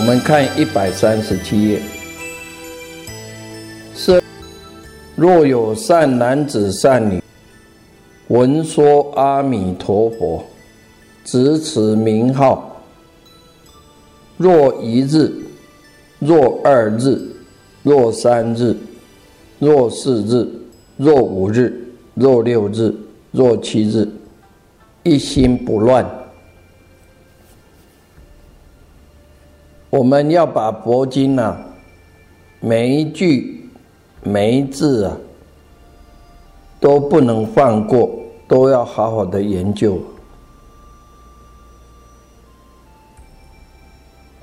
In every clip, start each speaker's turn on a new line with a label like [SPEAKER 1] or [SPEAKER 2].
[SPEAKER 1] 我们看一百三十七页。是若有善男子善女，闻说阿弥陀佛，执此名号，若一日，若二日，若三日，若四日，若五日，若六日，若七日，一心不乱。我们要把佛经啊，每一句、每一字啊，都不能放过，都要好好的研究。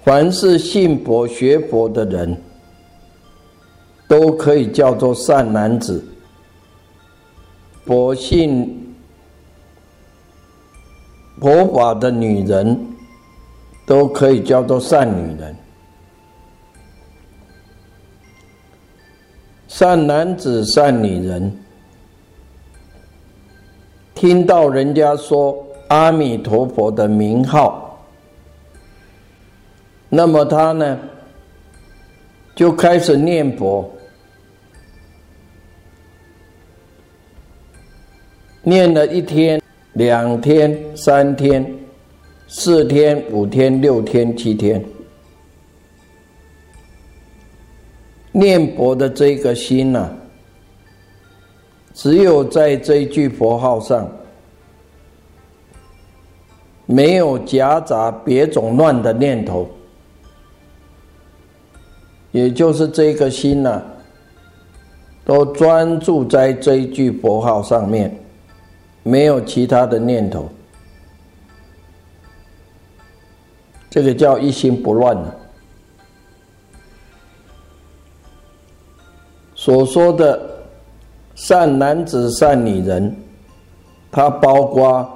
[SPEAKER 1] 凡是信佛、学佛的人，都可以叫做善男子；佛信佛法的女人。都可以叫做善女人、善男子、善女人。听到人家说阿弥陀佛的名号，那么他呢就开始念佛，念了一天、两天、三天。四天、五天、六天、七天，念佛的这个心呐，只有在这一句佛号上，没有夹杂别种乱的念头，也就是这个心呐，都专注在这一句佛号上面，没有其他的念头。这个叫一心不乱呢。所说的善男子、善女人，它包括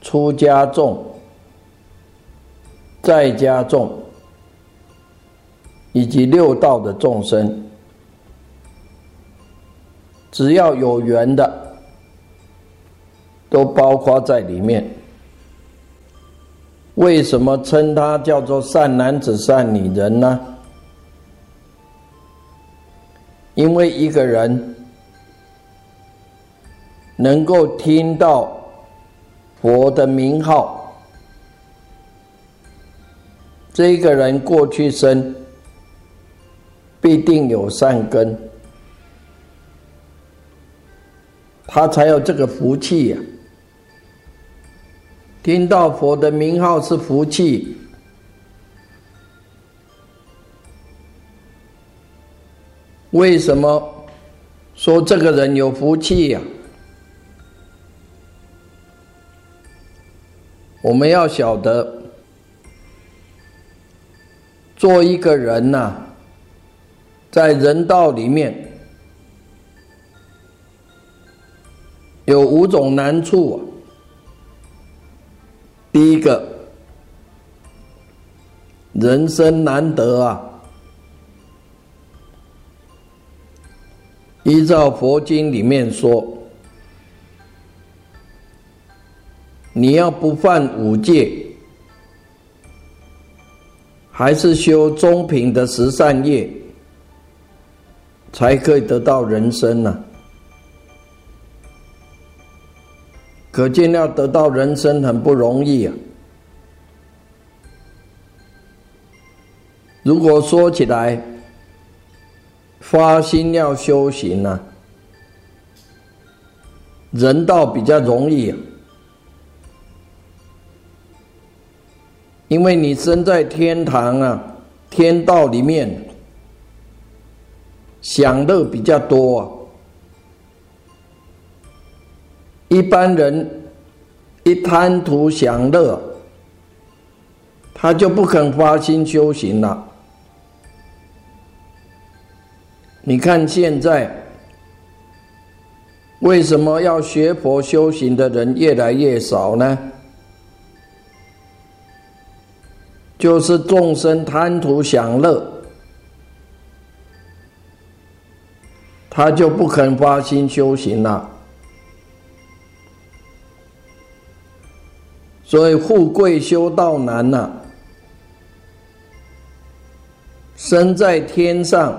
[SPEAKER 1] 出家众、在家众以及六道的众生，只要有缘的，都包括在里面。为什么称他叫做善男子、善女人呢？因为一个人能够听到佛的名号，这个人过去生必定有善根，他才有这个福气呀。听到佛的名号是福气，为什么说这个人有福气呀？我们要晓得，做一个人呐，在人道里面有五种难处啊。第一个，人生难得啊！依照佛经里面说，你要不犯五戒，还是修中品的十善业，才可以得到人生呢？可见要得到人生很不容易啊。如果说起来，发心要修行呢，人道比较容易，因为你生在天堂啊，天道里面享乐比较多啊。一般人一贪图享乐，他就不肯发心修行了。你看现在为什么要学佛修行的人越来越少呢？就是众生贪图享乐，他就不肯发心修行了。所以富贵修道难呐，生在天上，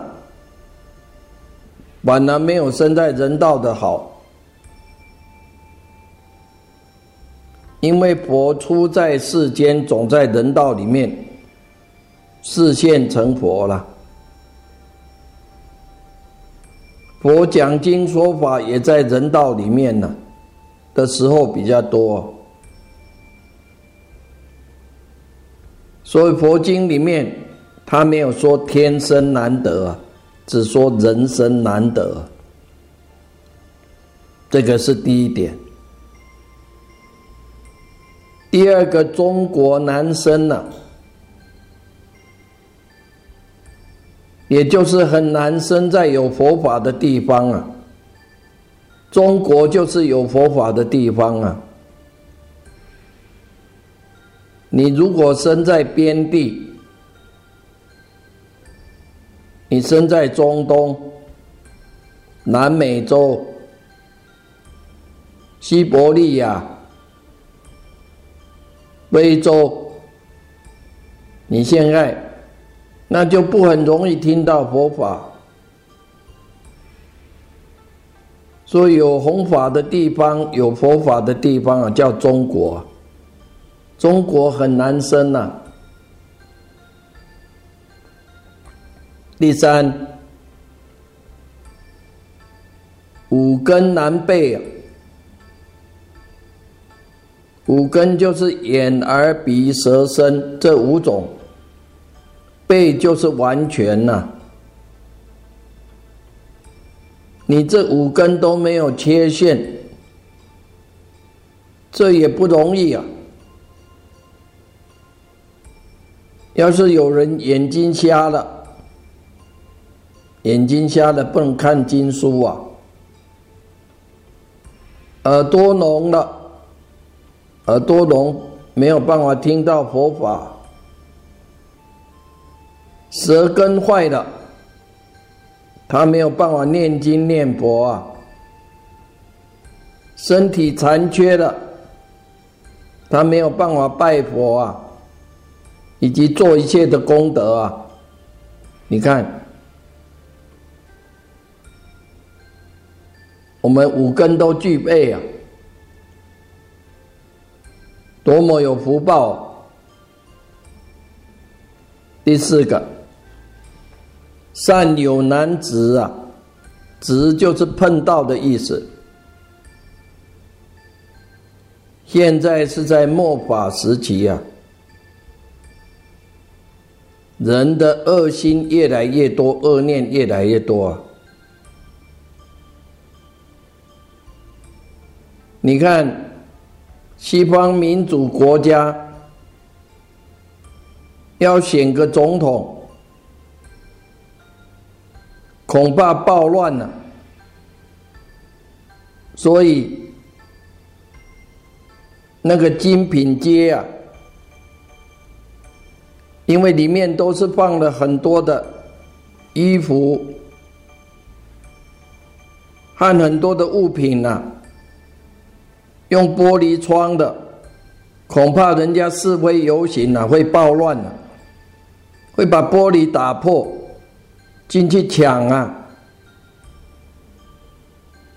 [SPEAKER 1] 反而没有生在人道的好，因为佛出在世间，总在人道里面，视现成佛了。佛讲经说法也在人道里面呢，的时候比较多。所以佛经里面，他没有说天生难得啊，只说人生难得。这个是第一点。第二个，中国男生呢，也就是很难生在有佛法的地方啊。中国就是有佛法的地方啊。你如果生在边地，你生在中东、南美洲、西伯利亚、非洲，你现在那就不很容易听到佛法。所以有弘法的地方、有佛法的地方啊，叫中国。中国很难生呐。第三，五根难背啊。五根就是眼、耳、鼻、舌、身这五种，背就是完全呐。你这五根都没有缺陷，这也不容易啊。要是有人眼睛瞎了，眼睛瞎了不能看经书啊；耳朵聋了，耳朵聋没有办法听到佛法；舌根坏了，他没有办法念经念佛啊；身体残缺了，他没有办法拜佛啊。以及做一切的功德啊！你看，我们五根都具备啊，多么有福报！第四个，善有难值啊，值就是碰到的意思。现在是在末法时期啊。人的恶心越来越多，恶念越来越多啊！你看，西方民主国家要选个总统，恐怕暴乱了，所以那个精品街啊。因为里面都是放了很多的衣服和很多的物品呐，用玻璃窗的，恐怕人家示威游行啊，会暴乱啊，会把玻璃打破，进去抢啊。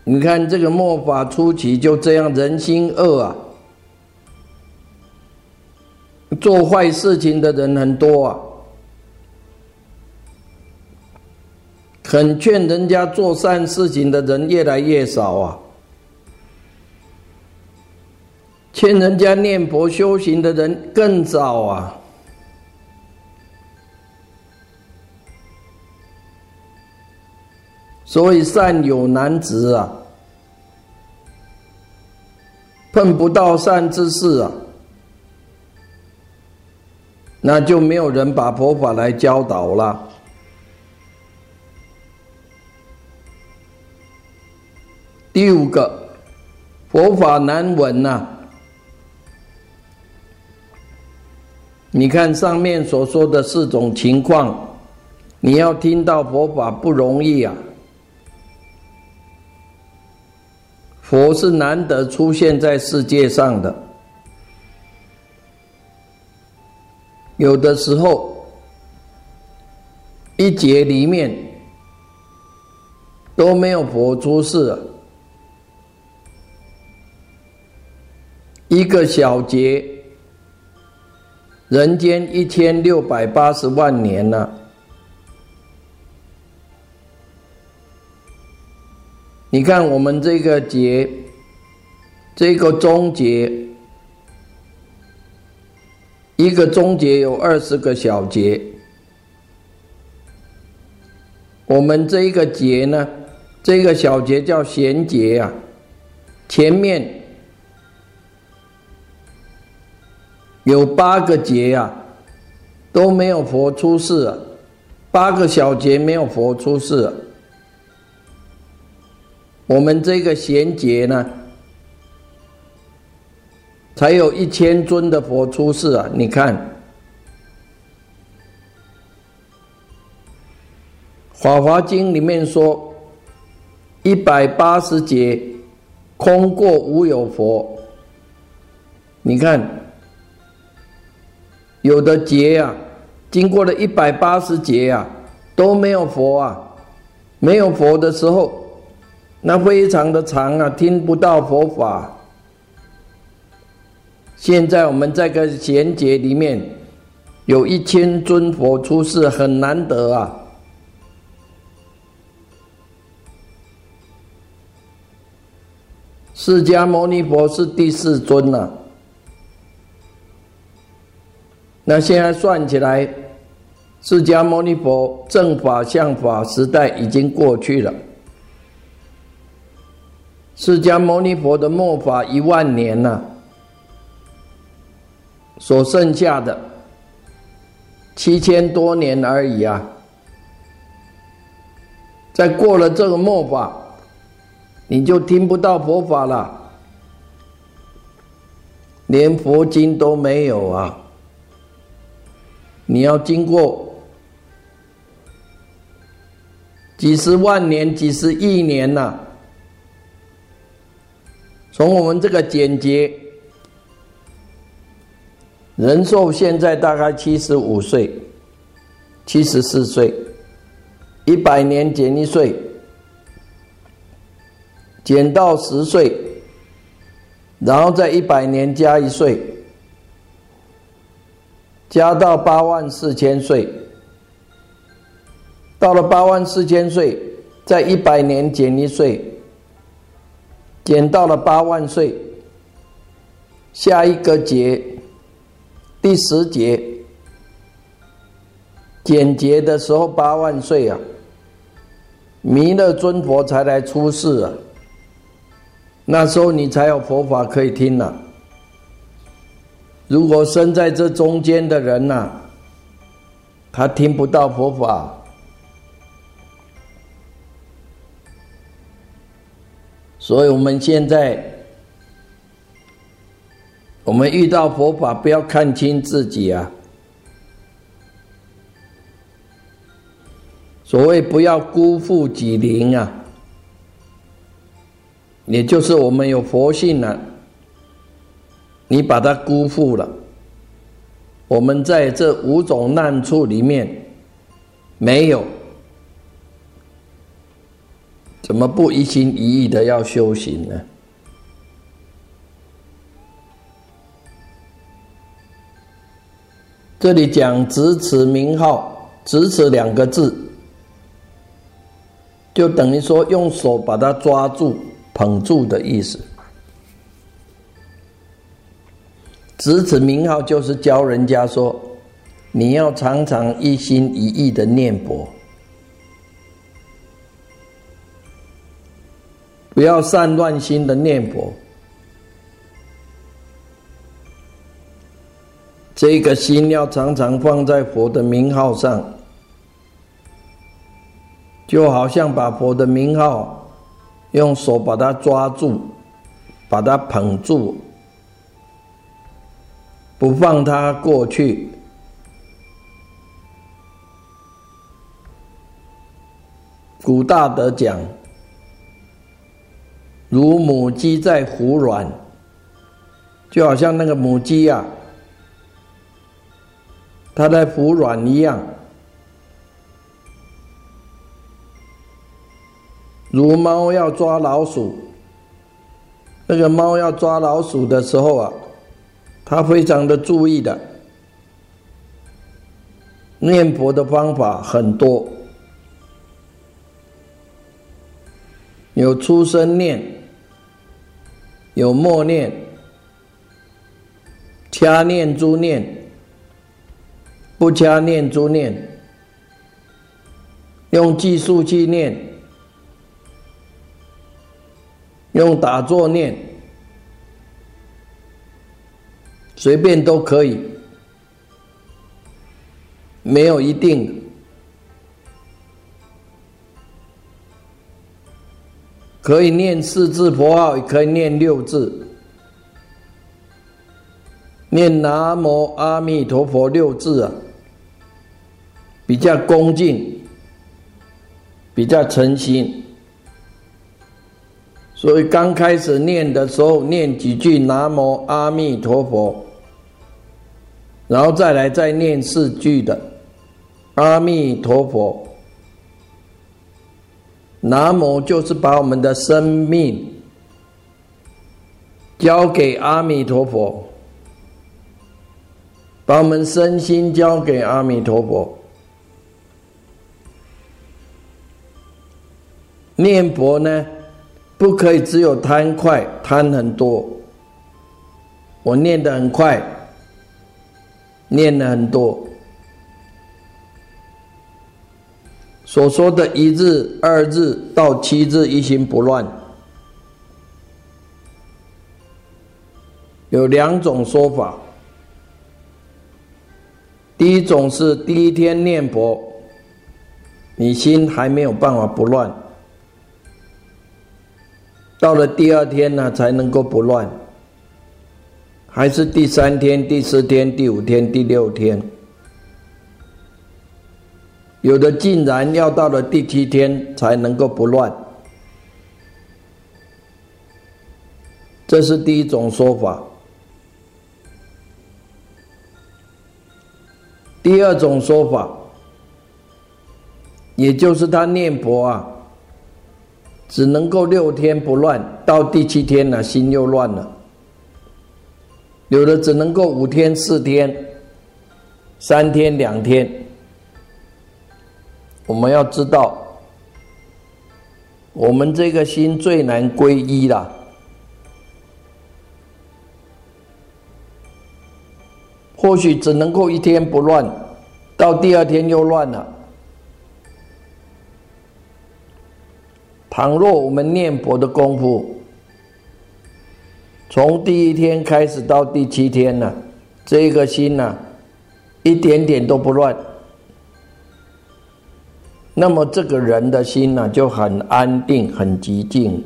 [SPEAKER 1] 你看这个末法初期就这样，人心恶啊，做坏事情的人很多啊，肯劝人家做善事情的人越来越少啊，劝人家念佛修行的人更少啊。所以善有难值啊，碰不到善之事啊，那就没有人把佛法来教导了。第五个，佛法难闻呐。你看上面所说的四种情况，你要听到佛法不容易啊。佛是难得出现在世界上的，有的时候一节里面都没有佛出世，一个小节，人间一千六百八十万年呢。你看，我们这个节，这个中节，一个中节有二十个小节。我们这一个节呢，这个小节叫衔节啊，前面有八个节啊，都没有佛出世，八个小节没有佛出世。我们这个衔节呢，才有一千尊的佛出世啊！你看，《法华经》里面说，一百八十劫空过无有佛。你看，有的劫啊，经过了一百八十劫啊，都没有佛啊，没有佛的时候。那非常的长啊，听不到佛法。现在我们这个贤节里面，有一千尊佛出世，很难得啊。释迦牟尼佛是第四尊呐。那现在算起来，释迦牟尼佛正法相法时代已经过去了。释迦牟尼佛的末法一万年了，所剩下的七千多年而已啊！再过了这个末法，你就听不到佛法了，连佛经都没有啊！你要经过几十万年、几十亿年呐！从我们这个简洁人寿，现在大概七十五岁、七十四岁，一百年减一岁，减到十岁，然后再一百年加一岁，加到八万四千岁，到了八万四千岁，再一百年减一岁。减到了八万岁，下一个节，第十节，简洁的时候八万岁啊，弥勒尊佛才来出世啊，那时候你才有佛法可以听了。如果生在这中间的人呐，他听不到佛法。所以，我们现在，我们遇到佛法，不要看清自己啊。所谓不要辜负己灵啊，也就是我们有佛性了，你把它辜负了。我们在这五种难处里面，没有。怎么不一心一意的要修行呢？这里讲“执持名号”，“执持”两个字，就等于说用手把它抓住、捧住的意思。执持名号就是教人家说，你要常常一心一意的念佛，不要散乱心的念佛。这个心要常常放在佛的名号上，就好像把佛的名号用手把它抓住，把它捧住，不放它过去。古大德讲，如母鸡在孵卵，就好像那个母鸡呀。他在服软一样，如猫要抓老鼠，那个猫要抓老鼠的时候啊，它非常的注意的。念佛的方法很多，有出生念，有默念，掐念、珠念。不加念珠念，用计数去念，用打坐念，随便都可以，没有一定。可以念四字佛号，也可以念六字。念南无阿弥陀佛六字啊。比较恭敬，比较诚心，所以刚开始念的时候，念几句南无阿弥陀佛，然后再来再念四句的阿弥陀佛。南无就是把我们的生命交给阿弥陀佛，把我们身心交给阿弥陀佛。念佛呢，不可以只有贪快，贪很多。我念得很快，念了很多。所说的一日、二日到七日一心不乱，有两种说法。第一种是第一天念佛，你心还没有办法不乱。到了第二天呢，才能够不乱，还是第三天、第四天、第五天、第六天？有的竟然要到了第七天才能够不乱，这是第一种说法。第二种说法，也就是他念佛啊。只能够六天不乱，到第七天呢，心又乱了。有的只能够五天、四天、三天、两天。我们要知道，我们这个心最难归一了。或许只能够一天不乱，到第二天又乱了。倘若我们念佛的功夫，从第一天开始到第七天呢，这个心呢，一点点都不乱，那么这个人的心呢就很安定、很寂静，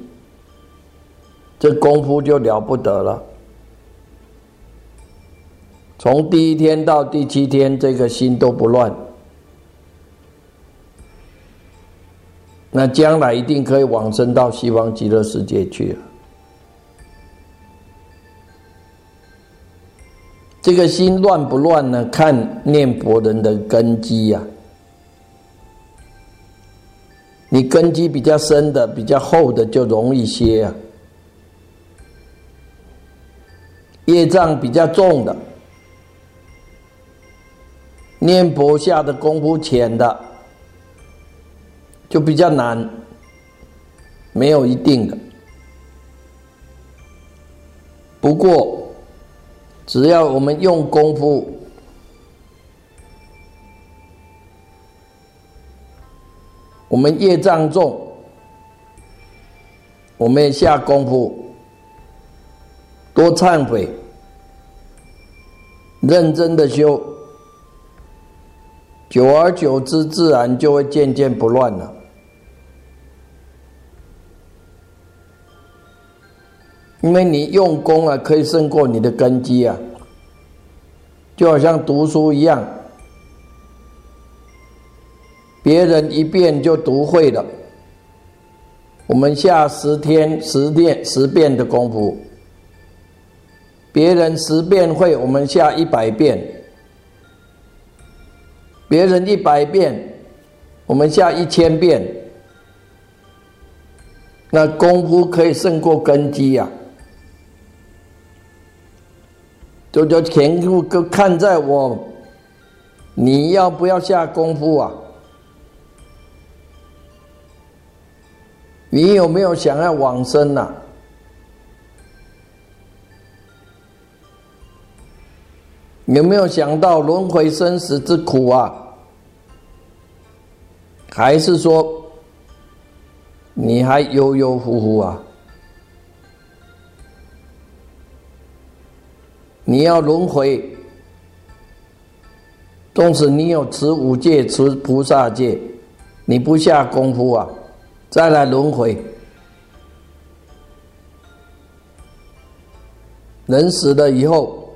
[SPEAKER 1] 这功夫就了不得了。从第一天到第七天，这个心都不乱。那将来一定可以往生到西方极乐世界去。这个心乱不乱呢？看念佛人的根基呀。你根基比较深的、比较厚的就容易些啊。业障比较重的，念佛下的功夫浅的，就比较难，没有一定的。不过，只要我们用功夫，我们业障重，我们下功夫，多忏悔，认真的修，久而久之，自然就会渐渐不乱了。因为你用功啊，可以胜过你的根基啊，就好像读书一样，别人一遍就读会了，我们下十天十遍十遍的功夫，别人十遍会，我们下一百遍，别人一百遍，我们下一千遍，那功夫可以胜过根基呀。就就全部都看在我，你要不要下功夫啊？你有没有想要往生呐？有没有想到轮回生死之苦啊？还是说你还悠悠乎乎啊？你要轮回，纵使你有持五戒、持菩萨戒，你不下功夫啊，再来轮回，人死了以后，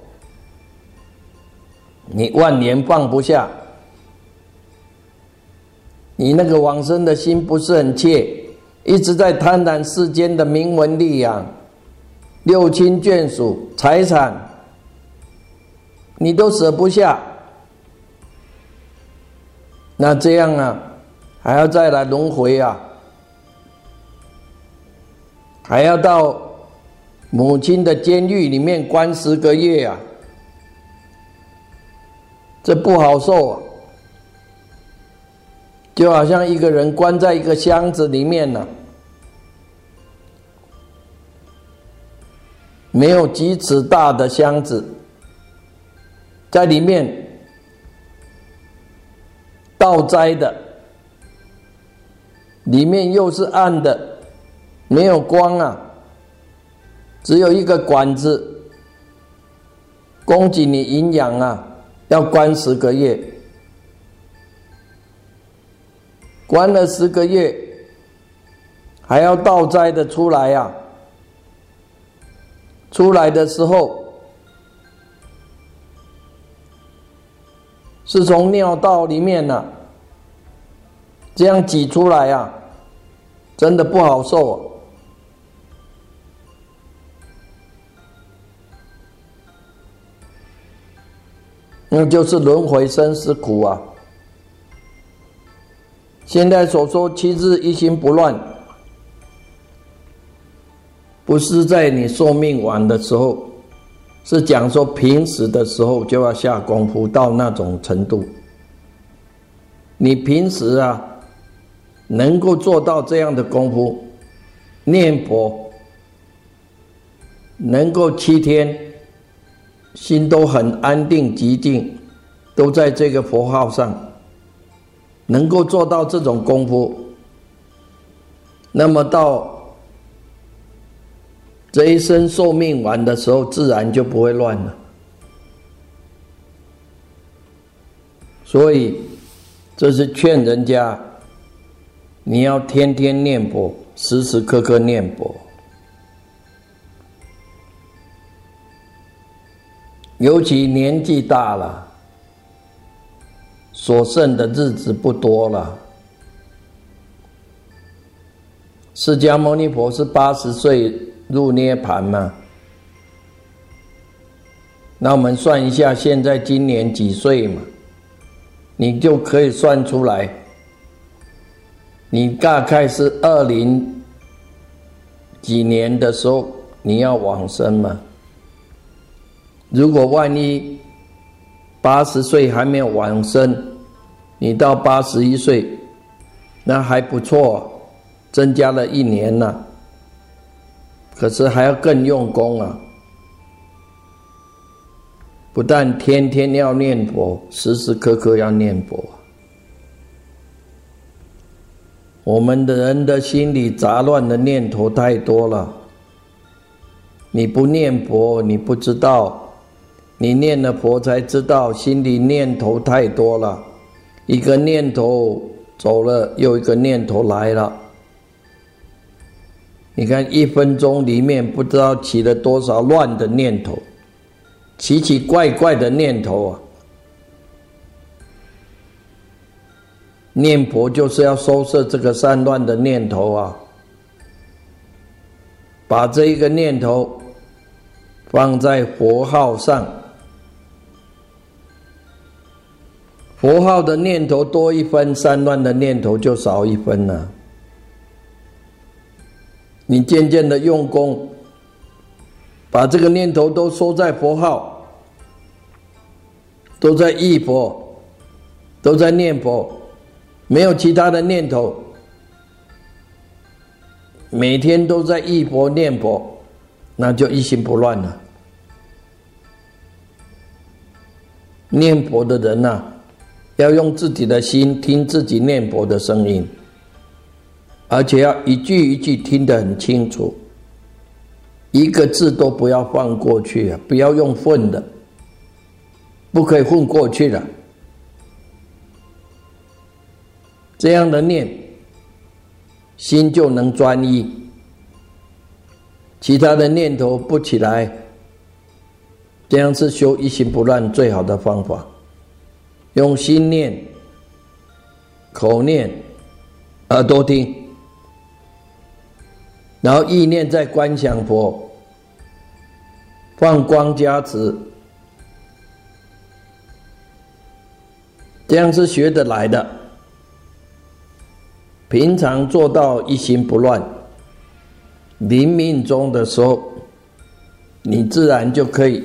[SPEAKER 1] 你万年放不下，你那个往生的心不是很切，一直在贪婪世间的名闻利养、六亲眷属、财产。你都舍不下，那这样啊，还要再来轮回啊？还要到母亲的监狱里面关十个月啊？这不好受啊！就好像一个人关在一个箱子里面呢，没有几尺大的箱子。在里面倒栽的，里面又是暗的，没有光啊，只有一个管子供给你营养啊，要关十个月，关了十个月，还要倒栽的出来呀，出来的时候。是从尿道里面呢，这样挤出来呀，真的不好受。那就是轮回生死苦啊。现在所说七日一心不乱，不是在你寿命晚的时候。是讲说平时的时候就要下功夫到那种程度。你平时啊，能够做到这样的功夫，念佛，能够七天，心都很安定寂静，都在这个佛号上，能够做到这种功夫，那么到。这一生寿命完的时候，自然就不会乱了。所以，这是劝人家，你要天天念佛，时时刻刻念佛。尤其年纪大了，所剩的日子不多了。释迦牟尼佛是八十岁。入涅盘嘛？那我们算一下，现在今年几岁嘛？你就可以算出来。你大概是二零几年的时候，你要往生嘛？如果万一八十岁还没有往生，你到八十一岁，那还不错，增加了一年呢。可是还要更用功啊！不但天天要念佛，时时刻刻要念佛。我们的人的心里杂乱的念头太多了。你不念佛，你不知道；你念了佛，才知道心里念头太多了。一个念头走了，又一个念头来了。你看，一分钟里面不知道起了多少乱的念头。奇奇怪怪的念头啊！念佛就是要收摄这个散乱的念头啊，把这一个念头放在佛号上，佛号的念头多一分，散乱的念头就少一分了。你渐渐的用功。把这个念头都收在佛号，都在忆佛，都在念佛，没有其他的念头，每天都在忆佛念佛，那就一心不乱了。念佛的人呐，要用自己的心听自己念佛的声音，而且要一句一句听得很清楚。一个字都不要放过去啊！不要用混的，不可以混过去的。这样的念，心就能专一，其他的念头不起来。这样是修一心不乱最好的方法。用心念、口念、耳朵听。然后意念在观想佛，放光加持，这样是学得来的。平常做到一心不乱，临命中的时候，你自然就可以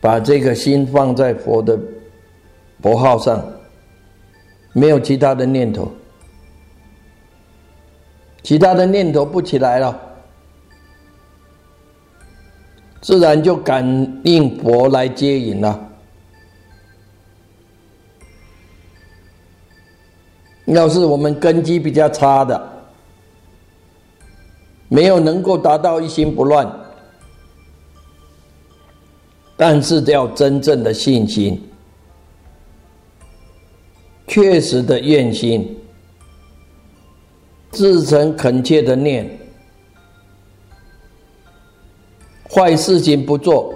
[SPEAKER 1] 把这个心放在佛的佛号上，没有其他的念头。其他的念头不起来了，自然就感应佛来接引了。要是我们根基比较差的，没有能够达到一心不乱，但是要真正的信心，确实的愿心。自诚恳切的念，坏事情不做，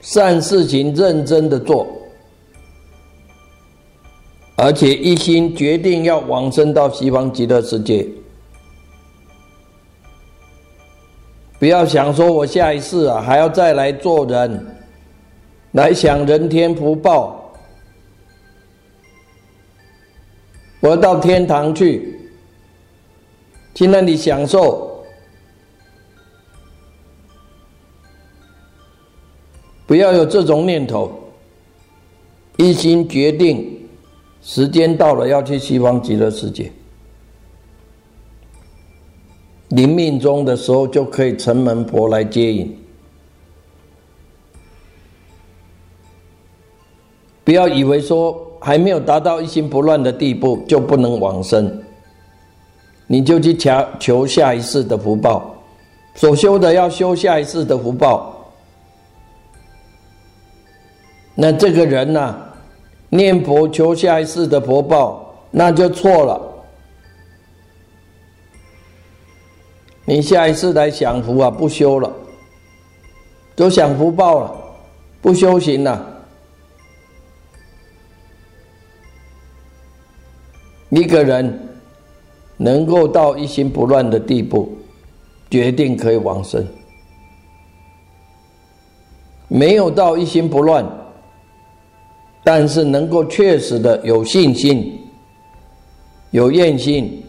[SPEAKER 1] 善事情认真的做，而且一心决定要往生到西方极乐世界。不要想说我下一世啊还要再来做人，来享人天福报。我要到天堂去，去那里享受，不要有这种念头。一心决定，时间到了要去西方极乐世界，临命中的时候就可以承门婆来接引。不要以为说。还没有达到一心不乱的地步，就不能往生。你就去求求下一世的福报，所修的要修下一世的福报。那这个人呢，念佛求下一世的福报，那就错了。你下一次来享福啊，不修了，都享福报了，不修行了。一个人能够到一心不乱的地步，决定可以往生；没有到一心不乱，但是能够确实的有信心、有愿心，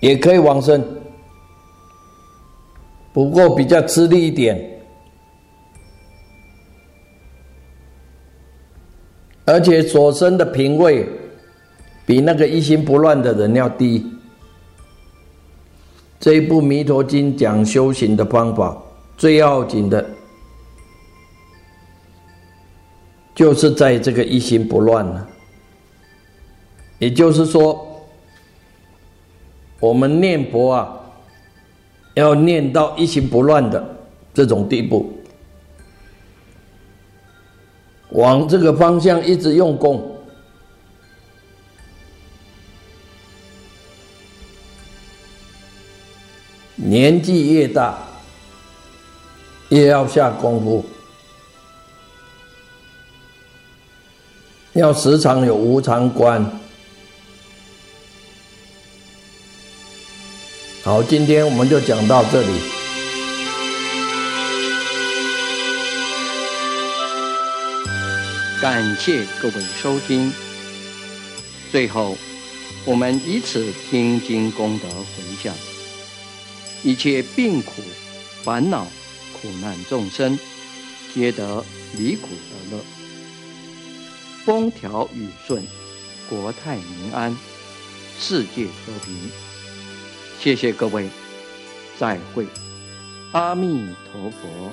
[SPEAKER 1] 也可以往生，不过比较吃力一点。而且所生的品位，比那个一心不乱的人要低。这一部《弥陀经》讲修行的方法，最要紧的，就是在这个一心不乱了。也就是说，我们念佛啊，要念到一心不乱的这种地步。往这个方向一直用功，年纪越大，越要下功夫，要时常有无常观。好，今天我们就讲到这里。
[SPEAKER 2] 感谢各位收听。最后，我们以此听经功德回向，一切病苦、烦恼、苦难众生，皆得离苦得乐，风调雨顺，国泰民安，世界和平。谢谢各位，再会，阿弥陀佛。